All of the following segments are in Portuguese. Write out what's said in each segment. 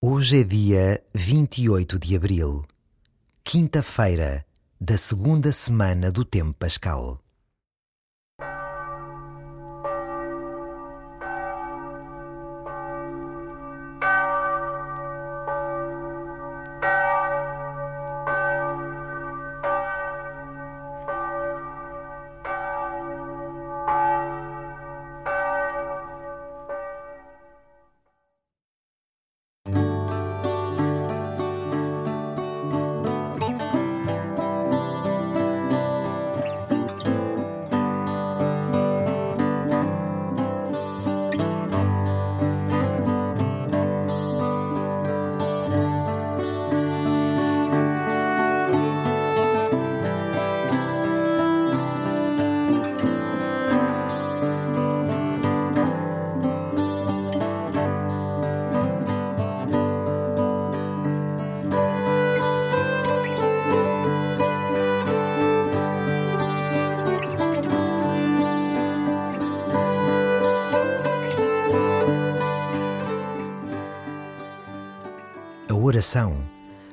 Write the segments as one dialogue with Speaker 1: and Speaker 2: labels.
Speaker 1: Hoje é dia 28 de abril, quinta-feira da segunda semana do Tempo Pascal.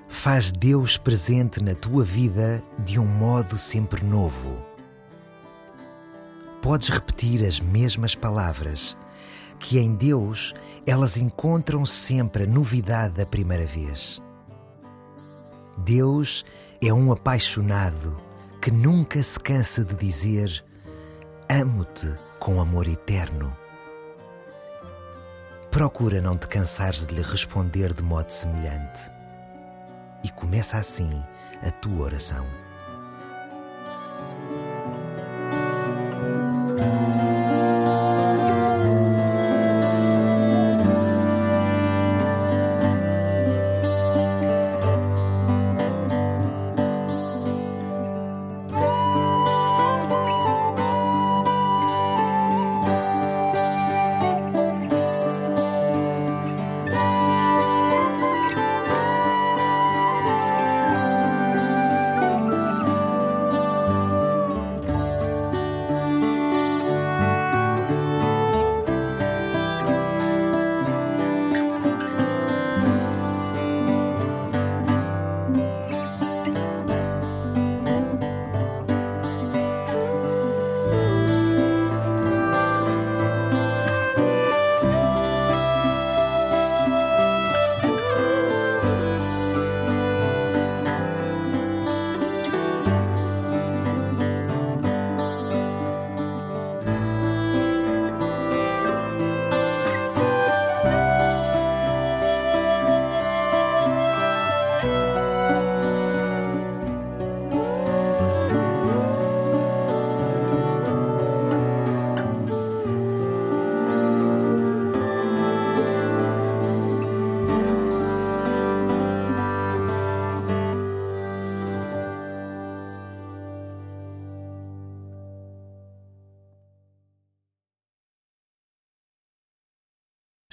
Speaker 1: Faz Deus presente na tua vida de um modo sempre novo. Podes repetir as mesmas palavras, que em Deus elas encontram sempre a novidade da primeira vez. Deus é um apaixonado que nunca se cansa de dizer: Amo-te com amor eterno procura não te cansares de lhe responder de modo semelhante. E começa assim a tua oração.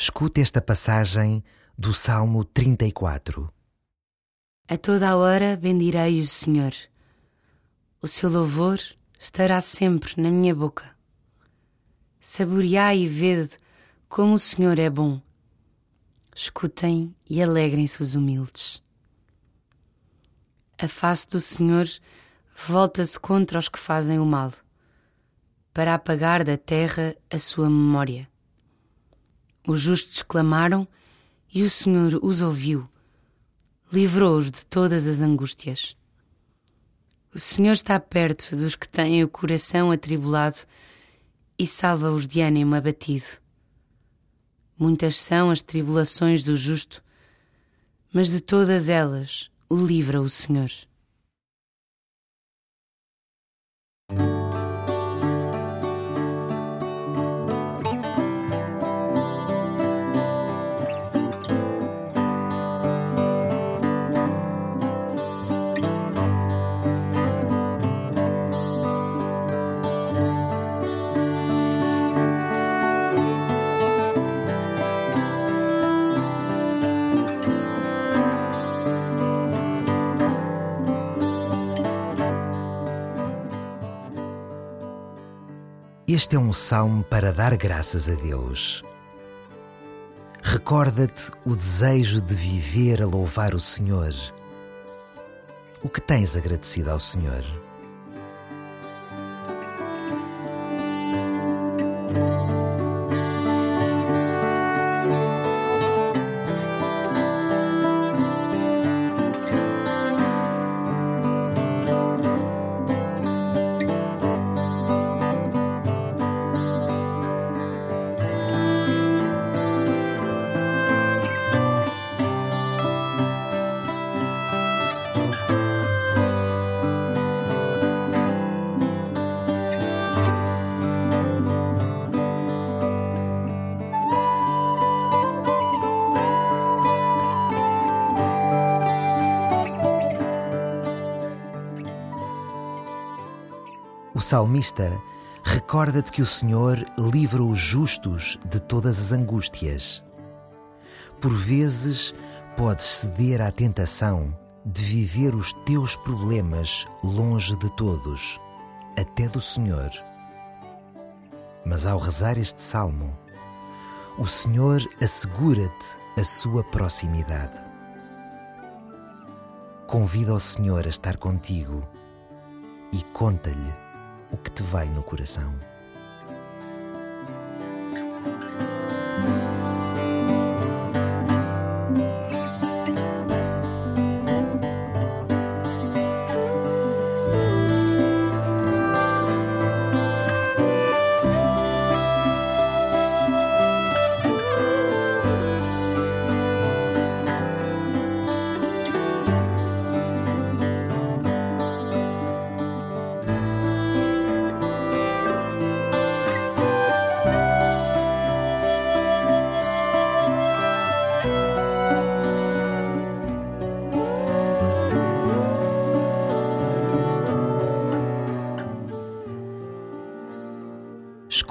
Speaker 1: Escute esta passagem do Salmo 34.
Speaker 2: A toda a hora bendirei o Senhor. O seu louvor estará sempre na minha boca. Saboreai e vede como o Senhor é bom. Escutem e alegrem-se os humildes. A face do Senhor volta-se contra os que fazem o mal, para apagar da terra a sua memória. Os justos clamaram e o Senhor os ouviu, livrou-os de todas as angústias. O Senhor está perto dos que têm o coração atribulado e salva-os de ânimo abatido. Muitas são as tribulações do justo, mas de todas elas o livra o Senhor.
Speaker 1: Este é um salmo para dar graças a Deus. recorda-te o desejo de viver a louvar o Senhor. O que tens agradecido ao Senhor? Salmista recorda-te que o Senhor livra os justos de todas as angústias. Por vezes, podes ceder à tentação de viver os teus problemas longe de todos, até do Senhor. Mas ao rezar este salmo, o Senhor assegura-te a sua proximidade. Convida o Senhor a estar contigo e conta-lhe o que te vai no coração.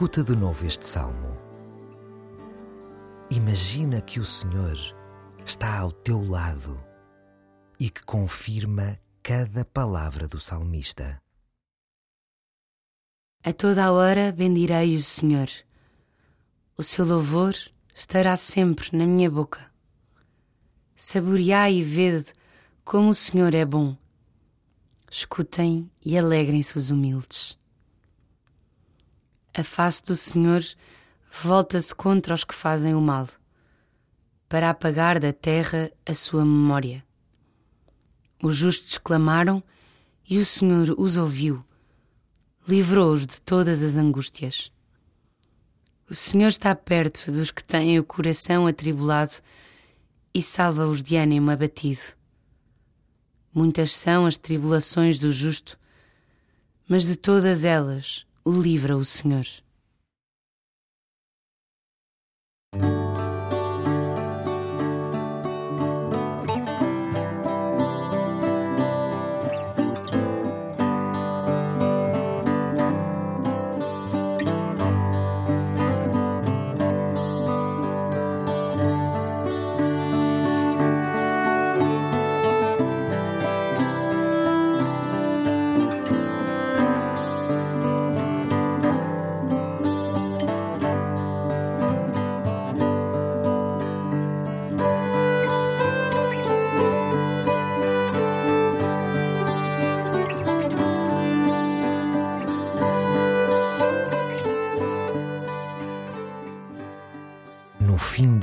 Speaker 1: Escuta de novo este salmo. Imagina que o Senhor está ao teu lado e que confirma cada palavra do salmista.
Speaker 2: A toda a hora bendirei o Senhor. O seu louvor estará sempre na minha boca. Saboreai e vede como o Senhor é bom. Escutem e alegrem-se os humildes. A face do Senhor volta-se contra os que fazem o mal, para apagar da terra a sua memória. Os justos clamaram e o Senhor os ouviu, livrou-os de todas as angústias. O Senhor está perto dos que têm o coração atribulado e salva-os de ânimo abatido. Muitas são as tribulações do justo, mas de todas elas livra o Senhor.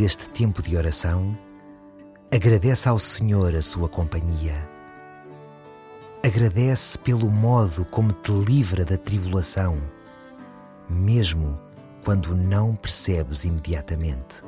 Speaker 1: Fim deste tempo de oração, agradece ao Senhor a sua companhia. Agradece pelo modo como te livra da tribulação, mesmo quando não percebes imediatamente.